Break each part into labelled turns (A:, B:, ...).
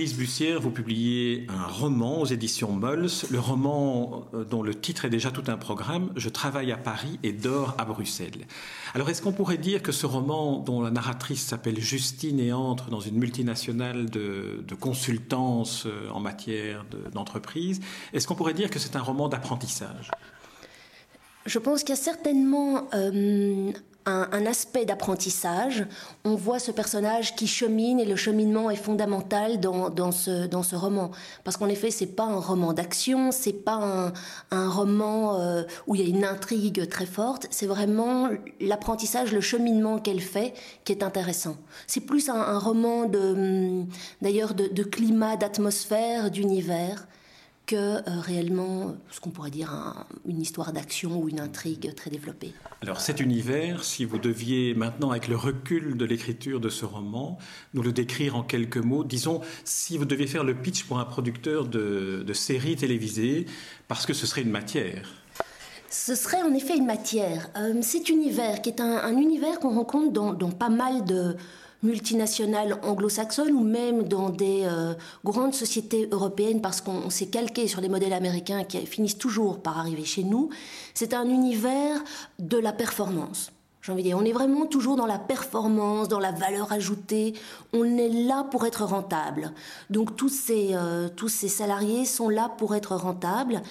A: Bussière, vous publiez un roman aux éditions Mols, le roman euh, dont le titre est déjà tout un programme, Je travaille à Paris et dors à Bruxelles. Alors est-ce qu'on pourrait dire que ce roman, dont la narratrice s'appelle Justine et entre dans une multinationale de, consultance euh, en matière d'entreprise, est-ce qu'on pourrait dire que c'est un roman d'apprentissage?
B: Je pense qu'il y a certainement euh, un, aspect d'apprentissage. On voit ce personnage qui chemine et le cheminement est fondamental dans, ce, dans ce roman. Parce qu'en effet, c'est pas un roman d'action, c'est pas un, roman euh, où il y a une intrigue très forte, c'est vraiment l'apprentissage, le cheminement qu'elle fait qui est intéressant. C'est plus un, roman de, d'ailleurs de, de climat, d'atmosphère, d'univers que euh, réellement ce qu'on pourrait dire une histoire d'action ou une intrigue très développée.
A: Alors cet univers, si vous deviez maintenant, avec le recul de l'écriture de ce roman, nous le décrire en quelques mots, disons, si vous deviez faire le pitch pour un producteur de, séries télévisées, parce que ce serait une matière.
B: Ce serait en effet une matière. Euh, cet univers, qui est un, univers qu'on rencontre dans pas mal de, multinationales anglo-saxonnes ou même dans des euh, grandes sociétés européennes parce qu'on s'est calqué sur les modèles américains qui finissent toujours par arriver chez nous, c'est un univers de la performance. J'ai envie de dire, on est vraiment toujours dans la performance, dans la valeur ajoutée. On est là pour être rentable. Donc tous ces, euh, tous ces salariés sont là pour être rentables.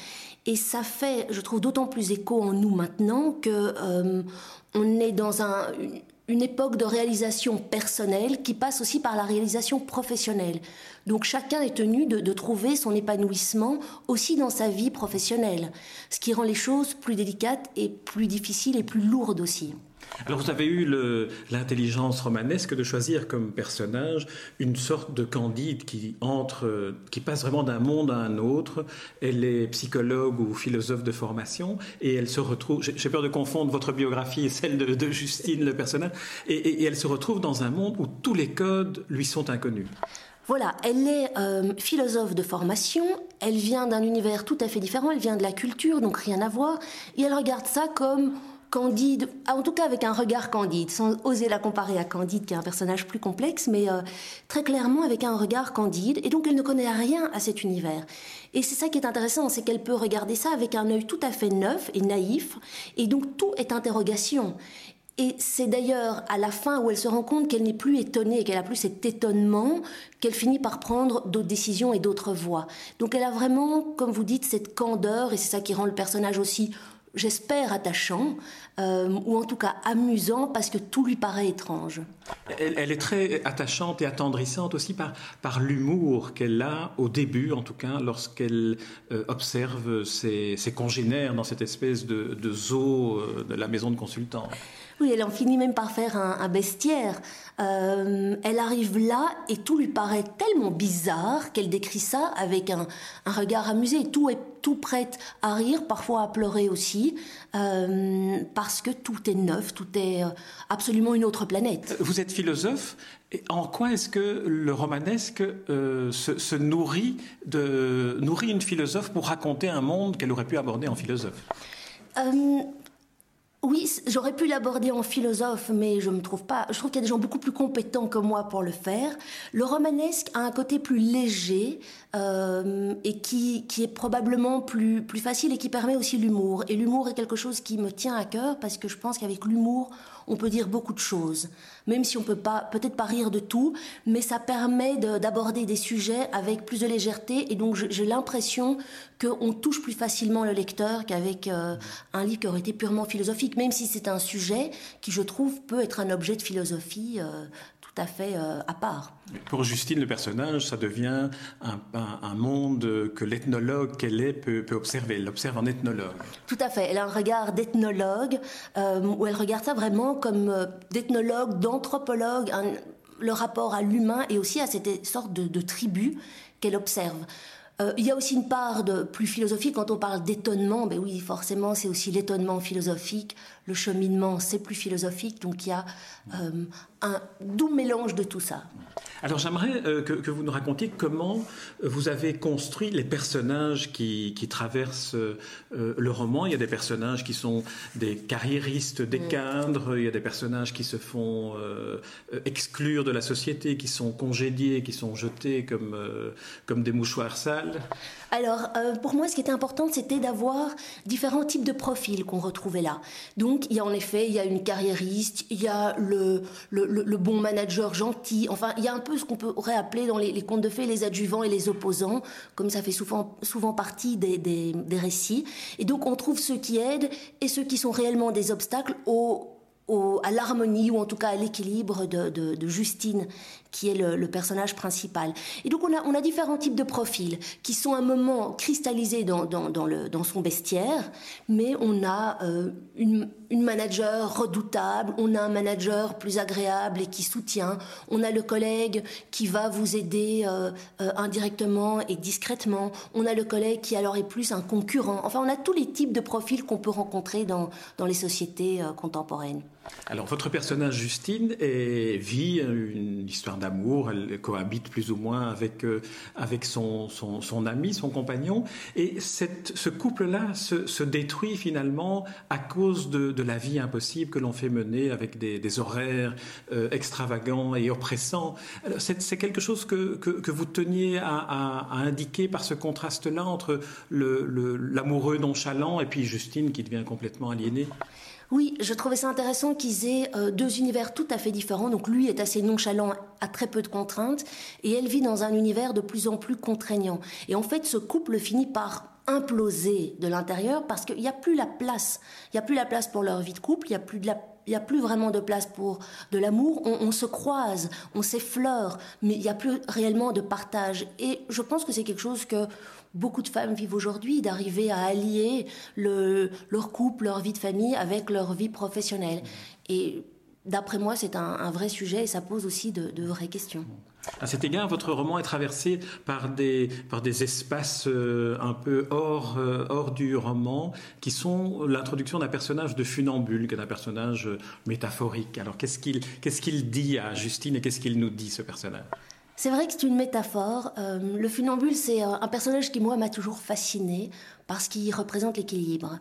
B: Et ça fait, je trouve, d'autant plus écho en nous maintenant que euh, on est dans un, une époque de réalisation personnelle qui passe aussi par la réalisation professionnelle. Donc chacun est tenu de, trouver son épanouissement aussi dans sa vie professionnelle, ce qui rend les choses plus délicates et plus difficiles et plus lourdes aussi.
A: Alors vous avez eu l'intelligence romanesque de choisir comme personnage une sorte de Candide qui entre, qui passe vraiment d'un monde à un autre. Elle est psychologue ou philosophe de formation et elle se retrouve. J'ai peur de confondre votre biographie et celle de, Justine, le personnage. Et, elle se retrouve dans un monde où tous les codes lui sont inconnus.
B: Voilà, elle est euh, philosophe de formation, elle vient d'un univers tout à fait différent, elle vient de la culture, donc rien à voir, et elle regarde ça comme Candide, ah, en tout cas avec un regard candide, sans oser la comparer à Candide qui est un personnage plus complexe, mais euh, très clairement avec un regard candide, et donc elle ne connaît rien à cet univers. Et c'est ça qui est intéressant, c'est qu'elle peut regarder ça avec un œil tout à fait neuf et naïf, et donc tout est interrogation. Et c'est d'ailleurs à la fin où elle se rend compte qu'elle n'est plus étonnée, qu'elle a plus cet étonnement, qu'elle finit par prendre d'autres décisions et d'autres voies. Donc elle a vraiment, comme vous dites, cette candeur, et c'est ça qui rend le personnage aussi j'espère, attachant, euh, ou en tout cas amusant, parce que tout lui paraît étrange.
A: Elle, est très attachante et attendrissante aussi par, par l'humour qu'elle a au début, en tout cas, lorsqu'elle euh, observe ses, congénères dans cette espèce de, zoo euh, de la maison de consultants.
B: Oui, elle en finit même par faire un, bestiaire. Euh, elle arrive là et tout lui paraît tellement bizarre qu'elle décrit ça avec un, regard amusé. Tout est tout prête à rire, parfois à pleurer aussi, euh, parce que tout est neuf, tout est euh, absolument une autre planète.
A: Vous êtes philosophe. Et en quoi est-ce que le romanesque se, nourrit, de, nourrit une philosophe pour raconter un monde qu'elle aurait pu aborder en philosophe?
B: Oui, j'aurais pu l'aborder en philosophe, mais je me trouve pas. Je trouve qu'il y a des gens beaucoup plus compétents que moi pour le faire. Le romanesque a un côté plus léger euh, et qui, qui est probablement plus, plus facile et qui permet aussi l'humour. Et l'humour est quelque chose qui me tient à cœur parce que je pense qu'avec l'humour, on peut dire beaucoup de choses, même si on peut pas, peut-être pas rire de tout, mais ça permet d'aborder des sujets avec plus de légèreté et donc j'ai l'impression qu'on touche plus facilement le lecteur qu'avec euh, un livre qui aurait été purement philosophique, même si c'est un sujet qui, je trouve, peut être un objet de philosophie euh, tout à fait euh, à part.
A: Pour Justine, le personnage, ça devient un, monde que l'ethnologue qu'elle est peut, observer. Elle l'observe en ethnologue.
B: Tout à fait. Elle a un regard d'ethnologue, euh, où elle regarde ça vraiment comme euh, d'ethnologue, d'anthropologue, le rapport à l'humain et aussi à cette sorte de, tribu qu'elle observe. Il y a aussi une part de plus philosophique quand on parle d'étonnement. Ben oui, forcément, c'est aussi l'étonnement philosophique. Le cheminement, c'est plus philosophique. Donc il y a un doux mélange de tout ça.
A: Alors j'aimerais euh, que, vous nous racontiez comment vous avez construit les personnages qui, traversent euh, le roman. Il y a des personnages qui sont des carriéristes, des mm. cadres, il y a des personnages qui se font euh, exclure de la société, qui sont congédiés, qui sont jetés comme, comme des mouchoirs sales.
B: Alors, pour moi, ce qui était important, c'était d'avoir différents types de profils qu'on retrouvait là. Donc, il y a en effet, il y a une carriériste, il y a le, le, bon manager gentil, enfin, il y a un peu ce qu'on pourrait appeler dans les, contes de fées les adjuvants et les opposants, comme ça fait souvent, souvent partie des, des, des récits. Et donc, on trouve ceux qui aident et ceux qui sont réellement des obstacles au à l'harmonie ou en tout cas à l'équilibre de, Justine, qui est le, personnage principal. Et donc on a, on a différents types de profils qui sont un moment cristallisés dans, dans, le, dans son bestiaire, mais on a euh, une, une manager redoutable, on a un manager plus agréable et qui soutient, on a le collègue qui va vous aider euh, euh, indirectement et discrètement, on a le collègue qui alors est plus un concurrent. Enfin, on a tous les types de profils qu'on peut rencontrer dans, dans les sociétés contemporaines.
A: Alors, votre personnage Justine vit une histoire d'amour, elle cohabite plus ou moins avec, euh, avec son, son, ami, son compagnon, et cette, ce couple-là se, détruit finalement à cause de, la vie impossible que l'on fait mener avec des, horaires euh, extravagants et oppressants. C'est quelque chose que, que, vous teniez à, indiquer par ce contraste-là entre l'amoureux nonchalant et puis Justine qui devient complètement aliénée?
B: Oui, je trouvais ça intéressant qu'ils aient euh, deux univers tout à fait différents. Donc lui est assez nonchalant, a très peu de contraintes, et elle vit dans un univers de plus en plus contraignant. Et en fait, ce couple finit par imploser de l'intérieur parce qu'il n'y a plus la place. Il n'y a plus la place pour leur vie de couple, il n'y a plus de il a plus vraiment de place pour de l'amour. On, on, se croise, on s'effleure, mais il n'y a plus réellement de partage. Et je pense que c'est quelque chose que beaucoup de femmes vivent aujourd'hui, d'arriver à allier leur couple, leur vie de famille avec leur vie professionnelle. Et d'après moi, c'est un, vrai sujet et ça pose aussi de, vraies questions.
A: À cet égard, votre roman est traversé par des, par des espaces euh, un peu hors, euh, hors du roman, qui sont l'introduction d'un personnage de funambule, d'un personnage euh, métaphorique. Alors, qu'est-ce qu'il qu'est-ce qu'il dit à Justine et qu'est-ce qu'il nous dit, ce personnage?
B: C'est vrai que c'est une métaphore. Euh, le funambule, c'est un personnage qui, moi, m'a toujours fasciné parce qu'il représente l'équilibre.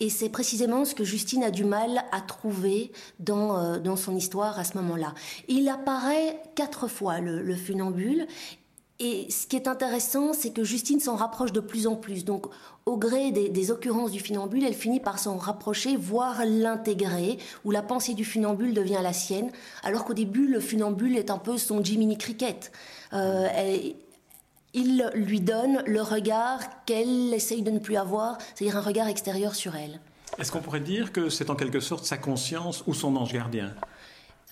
B: Et c'est précisément ce que Justine a du mal à trouver dans, euh, dans son histoire à ce moment-là. Il apparaît quatre fois, le, le funambule, et ce qui est intéressant, c'est que Justine s'en rapproche de plus en plus. Donc, au gré des, occurrences du funambule, elle finit par s'en rapprocher, voire l'intégrer, où la pensée du funambule devient la sienne, alors qu'au début, le funambule est un peu son Jiminy Cricket. Euh, il lui donne le regard qu'elle essaye de ne plus avoir, c'est-à-dire un regard extérieur sur elle.
A: Est-ce qu'on pourrait dire que c'est en quelque sorte sa conscience ou son ange gardien?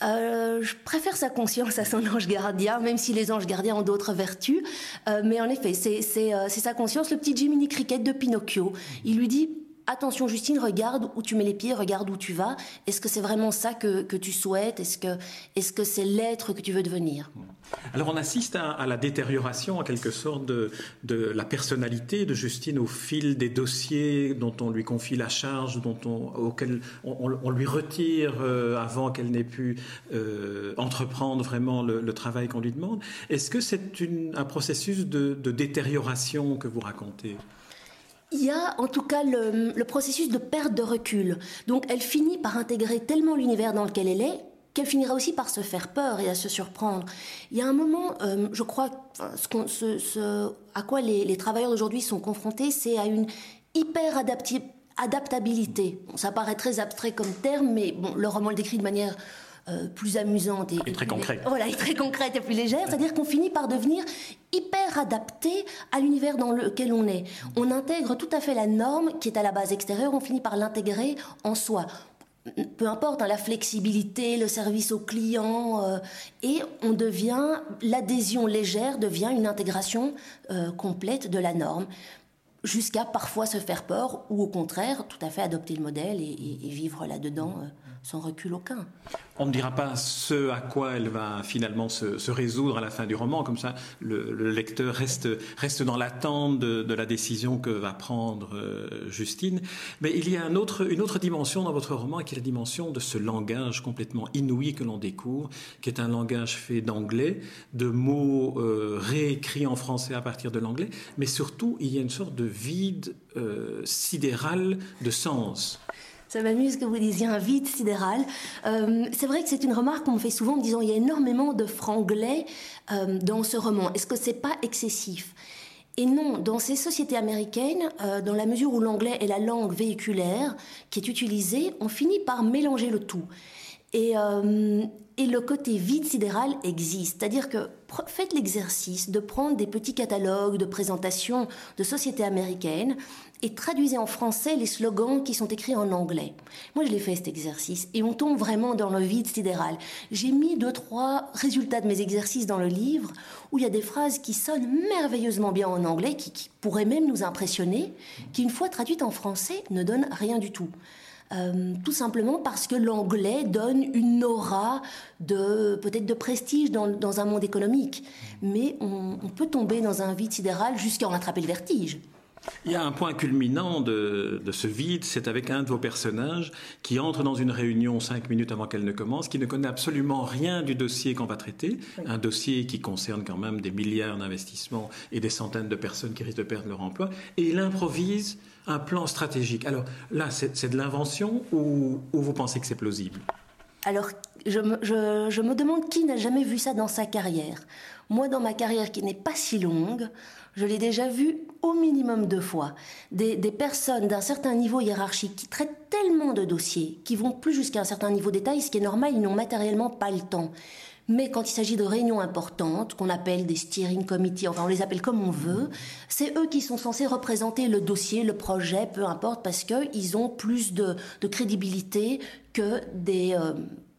B: Euh, je préfère sa conscience à son ange gardien, même si les anges gardiens ont d'autres vertus. Euh, mais en effet, euh, c'est sa conscience, le petit Jiminy Cricket de Pinocchio. Il lui dit Attention Justine, regarde où tu mets les pieds, regarde où tu vas. Est-ce que c'est vraiment ça que, que tu souhaites? Est-ce que est-ce c'est l'être que tu veux devenir?
A: Alors on assiste à, la détérioration en quelque sorte de, de, la personnalité de Justine au fil des dossiers dont on lui confie la charge, dont on, on, lui retire euh, avant qu'elle n'ait pu euh, entreprendre vraiment le, travail qu'on lui demande. Est-ce que c'est un processus de, détérioration que vous racontez?
B: Il y a en tout cas le, processus de perte de recul. Donc elle finit par intégrer tellement l'univers dans lequel elle est qu'elle finira aussi par se faire peur et à se surprendre. Il y a un moment, euh, je crois, à quoi les, travailleurs d'aujourd'hui sont confrontés, c'est à une hyper adaptabilité. ça paraît très abstrait comme terme, mais bon, le roman le décrit de manière euh, plus amusante
A: et, très concrète.
B: Voilà, et très concrète et plus légère. C'est-à-dire qu'on finit par devenir hyper adapté à l'univers dans lequel on est. On intègre tout à fait la norme qui est à la base extérieure, on finit par l'intégrer en soi peu importe, hein, la flexibilité, le service au client, euh, et on devient, l'adhésion légère devient une intégration euh, complète de la norme, jusqu'à parfois se faire peur, ou au contraire, tout à fait adopter le modèle et, vivre là-dedans euh, sans recul aucun.
A: On ne dira pas ce à quoi elle va finalement se, résoudre à la fin du roman, comme ça le, lecteur reste, reste dans l'attente de, la décision que va prendre euh, Justine. Mais il y a une autre dimension dans votre roman qui est la dimension de ce langage complètement inouï que l'on découvre, qui est un langage fait d'anglais, de mots euh, réécrits en français à partir de l'anglais, mais surtout il y a une sorte de vide euh, sidéral de sens.
B: Ça m'amuse que vous disiez un vide sidéral. Euh, c'est vrai que c'est une remarque qu'on me fait souvent en me disant il y a énormément de franglais euh, dans ce roman. Est-ce que c'est pas excessif? Et non, dans ces sociétés américaines, euh, dans la mesure où l'anglais est la langue véhiculaire qui est utilisée, on finit par mélanger le tout. Et, et le côté vide sidéral existe. C'est-à-dire que faites l'exercice de prendre des petits catalogues de présentations de sociétés américaines et traduisez en français les slogans qui sont écrits en anglais. Moi, je l'ai fait cet exercice et on tombe vraiment dans le vide sidéral. J'ai mis deux, trois résultats de mes exercices dans le livre où il y a des phrases qui sonnent merveilleusement bien en anglais, qui, qui pourraient même nous impressionner, qui, une fois traduites en français, ne donnent rien du tout. Euh, tout simplement parce que l'anglais donne une aura de peut-être de prestige dans, dans, un monde économique. Mais on, on peut tomber dans un vide sidéral jusqu'à en attraper le vertige.
A: Il y a un point culminant de, ce vide, c'est avec un de vos personnages qui entre dans une réunion cinq minutes avant qu'elle ne commence, qui ne connaît absolument rien du dossier qu'on va traiter, un dossier qui concerne quand même des milliards d'investissements et des centaines de personnes qui risquent de perdre leur emploi, et il improvise un plan stratégique. Alors là, c'est de l'invention ou, vous pensez que c'est plausible?
B: Alors, je me demande qui n'a jamais vu ça dans sa carrière. Moi, dans ma carrière qui n'est pas si longue, je l'ai déjà vu au minimum deux fois. Des, personnes d'un certain niveau hiérarchique qui traitent tellement de dossiers, qui vont plus jusqu'à un certain niveau détail, ce qui est normal, ils n'ont matériellement pas le temps. Mais quand il s'agit de réunions importantes, qu'on appelle des steering committees, enfin on les appelle comme on veut, c'est eux qui sont censés représenter le dossier, le projet, peu importe, parce qu'ils ont plus de, crédibilité que des, euh,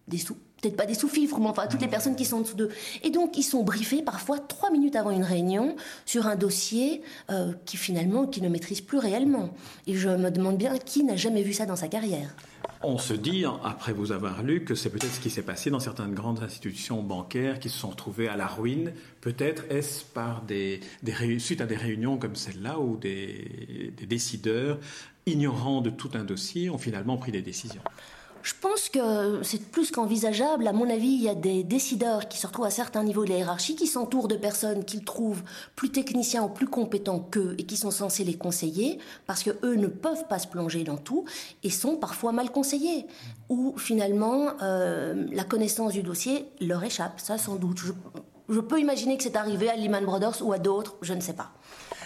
B: des sous peut-être pas des sous-fifres, mais enfin toutes les personnes qui sont en dessous d'eux. Et donc ils sont briefés parfois trois minutes avant une réunion sur un dossier euh, qui finalement qui ne maîtrise plus réellement. Et je me demande bien qui n'a jamais vu ça dans sa carrière.
A: On se dit, après vous avoir lu, que c'est peut-être ce qui s'est passé dans certaines grandes institutions bancaires qui se sont retrouvées à la ruine. Peut-être est-ce par des, des, suite à des réunions comme celle-là où des, des décideurs, ignorants de tout un dossier, ont finalement pris des décisions?
B: Je pense que c'est plus qu'envisageable. À mon avis, il y a des décideurs qui se retrouvent à certains niveaux de la hiérarchie, qui s'entourent de personnes qu'ils trouvent plus techniciens ou plus compétents qu'eux et qui sont censés les conseiller, parce que eux ne peuvent pas se plonger dans tout et sont parfois mal conseillés. Ou finalement, euh, la connaissance du dossier leur échappe, ça sans doute. je peux imaginer que c'est arrivé à Lehman Brothers ou à d'autres, je ne sais pas.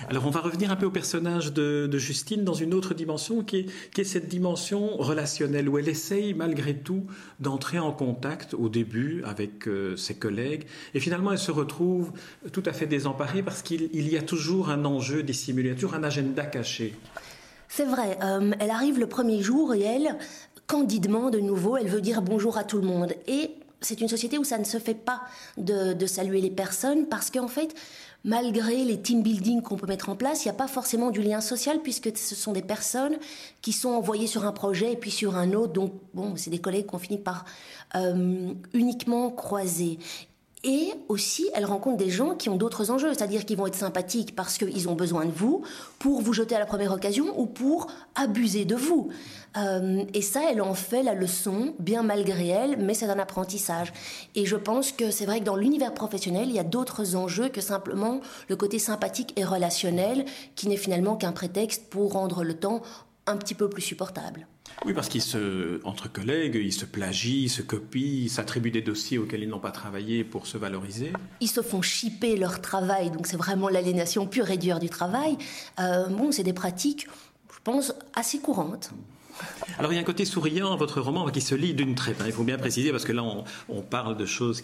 A: Alors on va revenir un peu au personnage de, Justine dans une autre dimension qui est, cette dimension relationnelle où elle essaye malgré tout d'entrer en contact au début avec euh, ses collègues et finalement elle se retrouve tout à fait désemparée parce qu'il y a toujours un enjeu dissimulé, toujours un agenda caché.
B: C'est vrai, euh, elle arrive le premier jour et elle, candidement de nouveau, elle veut dire bonjour à tout le monde. Et c'est une société où ça ne se fait pas de, saluer les personnes parce qu'en fait, malgré les team building qu'on peut mettre en place, il n'y a pas forcément du lien social puisque ce sont des personnes qui sont envoyées sur un projet et puis sur un autre. Donc, bon, c'est des collègues qu'on finit par euh, uniquement croiser. Et aussi, elle rencontre des gens qui ont d'autres enjeux, c'est-à-dire qu'ils vont être sympathiques parce qu'ils ont besoin de vous, pour vous jeter à la première occasion ou pour abuser de vous. Euh, et ça, elle en fait la leçon, bien malgré elle, mais c'est un apprentissage. Et je pense que c'est vrai que dans l'univers professionnel, il y a d'autres enjeux que simplement le côté sympathique et relationnel, qui n'est finalement qu'un prétexte pour rendre le temps un petit peu plus supportable.
A: Oui, parce qu'ils se, entre collègues, ils se plagient, se copient, ils s'attribuent des dossiers auxquels ils n'ont pas travaillé pour se valoriser.
B: Ils se font chipper leur travail, donc c'est vraiment l'aliénation pure et dure du travail. Euh, bon, c'est des pratiques, je pense, assez courantes.
A: Alors il y a un côté souriant à votre roman qui se lit d'une traite. Il faut bien préciser parce que là on, parle de choses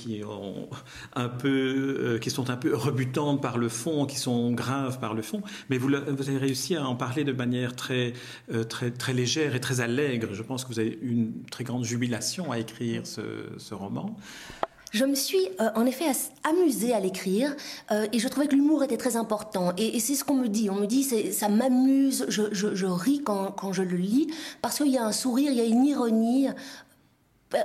A: euh, qui sont un peu rebutantes par le fond, qui sont graves par le fond. Mais vous, avez réussi à en parler de manière très, euh, très, très légère et très allègre. Je pense que vous avez une très grande jubilation à écrire ce roman.
B: Je me suis euh, en effet amusée à l'écrire euh, et je trouvais que l'humour était très important. Et, c'est ce qu'on me dit. On me dit, ça m'amuse, je, je, ris quand, quand, je le lis parce qu'il y a un sourire, il y a une ironie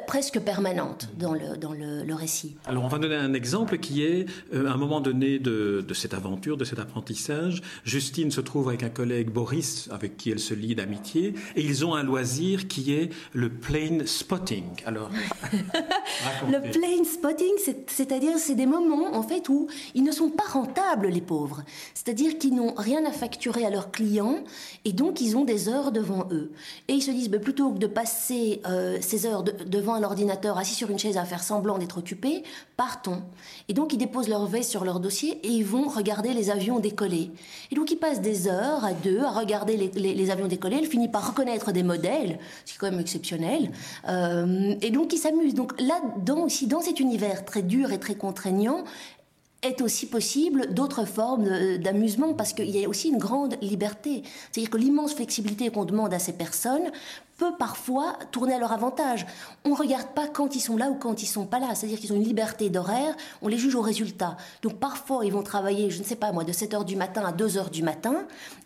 B: presque permanente dans le, dans le, récit.
A: Alors on va donner un exemple qui est, euh, à un moment donné de, de, cette aventure, de cet apprentissage, Justine se trouve avec un collègue Boris, avec qui elle se lie d'amitié, et ils ont un loisir qui est le plane spotting.
B: Alors, le plane spotting, c'est-à-dire c'est des moments en fait où ils ne sont pas rentables les pauvres, c'est-à-dire qu'ils n'ont rien à facturer à leurs clients et donc ils ont des heures devant eux et ils se disent ben, plutôt que de passer euh, ces heures de devant un ordinateur, assis sur une chaise à faire semblant d'être occupés, partons. Et donc ils déposent leur veste sur leur dossier et ils vont regarder les avions décoller. Et donc ils passent des heures à deux à regarder les, avions décoller. Ils finissent par reconnaître des modèles, c'est quand même exceptionnel. Euh, et donc ils s'amusent. Donc là-dedans aussi, dans cet univers très dur et très contraignant, est aussi possible d'autres formes d'amusement parce qu'il y a aussi une grande liberté. C'est-à-dire que l'immense flexibilité qu'on demande à ces personnes peut parfois tourner à leur avantage. On ne regarde pas quand ils sont là ou quand ils sont pas là. C'est-à-dire qu'ils ont une liberté d'horaire, on les juge au résultat. Donc parfois, ils vont travailler, je ne sais pas moi, de 7 heures du matin à 2 heures du matin.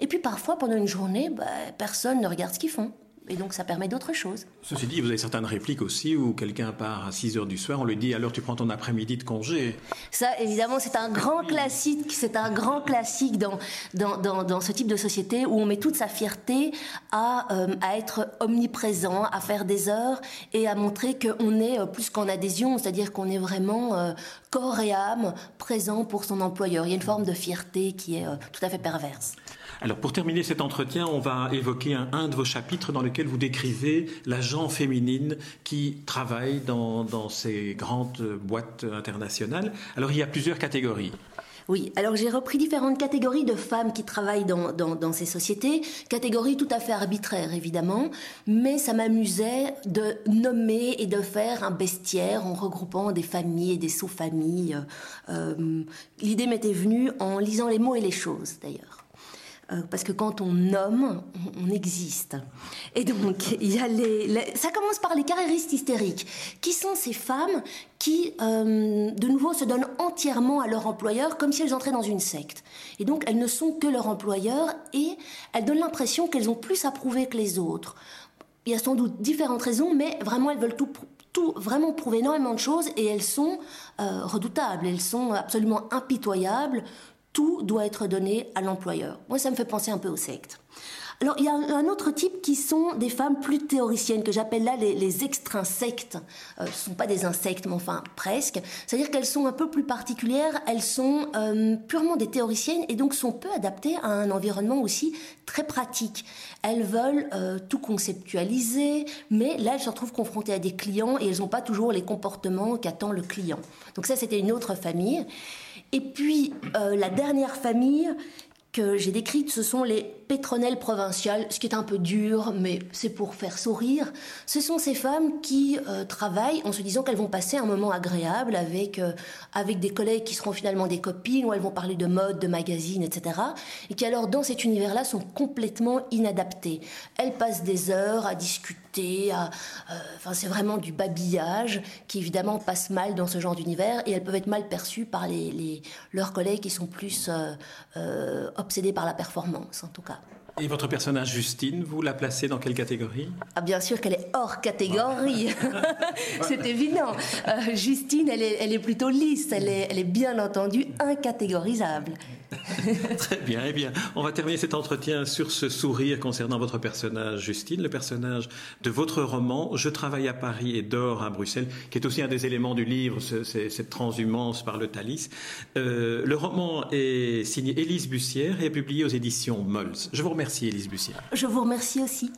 B: Et puis parfois, pendant une journée, bah, personne ne regarde ce qu'ils font. Et donc ça permet d'autres choses.
A: Ceci dit, vous avez certaines répliques aussi où quelqu'un part à 6 heures du soir, on lui dit alors tu prends ton après-midi de congé.
B: Ça, évidemment, c'est un grand classique, c'est un grand classique dans, dans, dans, ce type de société où on met toute sa fierté à, euh, à être omniprésent, à faire des heures et à montrer qu'on est euh, plus qu'en adhésion, c'est-à-dire qu'on est vraiment euh, corps et âme présent pour son employeur. Il y a une forme de fierté qui est tout à fait perverse.
A: Alors pour terminer cet entretien, on va évoquer un, de vos chapitres dans lequel vous décrivez l'agent féminine qui travaille dans, ces grandes boîtes internationales. Alors il y a plusieurs catégories.
B: Oui, alors j'ai repris différentes catégories de femmes qui travaillent dans, ces sociétés, catégories tout à fait arbitraires évidemment, mais ça m'amusait de nommer et de faire un bestiaire en regroupant des familles et des sous-familles. Euh, l'idée m'était venue en lisant les mots et les choses d'ailleurs. Euh, parce que quand on nomme, on, existe. Et donc, il y a les, ça commence par les carriéristes hystériques, qui sont ces femmes qui, euh, de nouveau, se donnent entièrement à leur employeur, comme si elles entraient dans une secte. Et donc, elles ne sont que leur employeur, et elles donnent l'impression qu'elles ont plus à prouver que les autres. Il y a sans doute différentes raisons, mais vraiment, elles veulent tout, vraiment prouver énormément de choses, et elles sont euh, redoutables, elles sont absolument impitoyables tout doit être donné à l'employeur. Moi, ça me fait penser un peu aux sectes. Alors, il y a un autre type qui sont des femmes plus théoriciennes, que j'appelle là les, les extrinsectes. Euh, ce ne sont pas des insectes, mais enfin presque. C'est-à-dire qu'elles sont un peu plus particulières, elles sont euh, purement des théoriciennes et donc sont peu adaptées à un environnement aussi très pratique. Elles veulent euh, tout conceptualiser, mais là, elles se retrouvent confrontées à des clients et elles n'ont pas toujours les comportements qu'attend le client. Donc ça, c'était une autre famille. Et puis, euh, la dernière famille que j'ai décrite, ce sont les pétronelles provinciales, ce qui est un peu dur, mais c'est pour faire sourire. Ce sont ces femmes qui euh, travaillent en se disant qu'elles vont passer un moment agréable avec, euh, avec des collègues qui seront finalement des copines, où elles vont parler de mode, de magazines, etc. Et qui alors, dans cet univers-là, sont complètement inadaptées. Elles passent des heures à discuter, à, euh, enfin, c'est vraiment du babillage qui évidemment passe mal dans ce genre d'univers et elles peuvent être mal perçues par les, les leurs collègues qui sont plus obsédés par la performance, en tout cas.
A: Et votre personnage Justine, vous la placez dans quelle catégorie?
B: Ah bien sûr qu'elle est hors catégorie, c'est évident. Euh, Justine, elle est, elle est plutôt lisse, elle est, elle est bien entendu incatégorisable.
A: Très bien, eh bien, on va terminer cet entretien sur ce sourire concernant votre personnage Justine, le personnage de votre roman Je travaille à Paris et dors à Bruxelles, qui est aussi un des éléments du livre, cette transhumance par le Thalys. Euh, le roman est signé Élise Bussière et est publié aux éditions Molls. Je vous remercie Élise Bussière.
B: Je vous remercie aussi.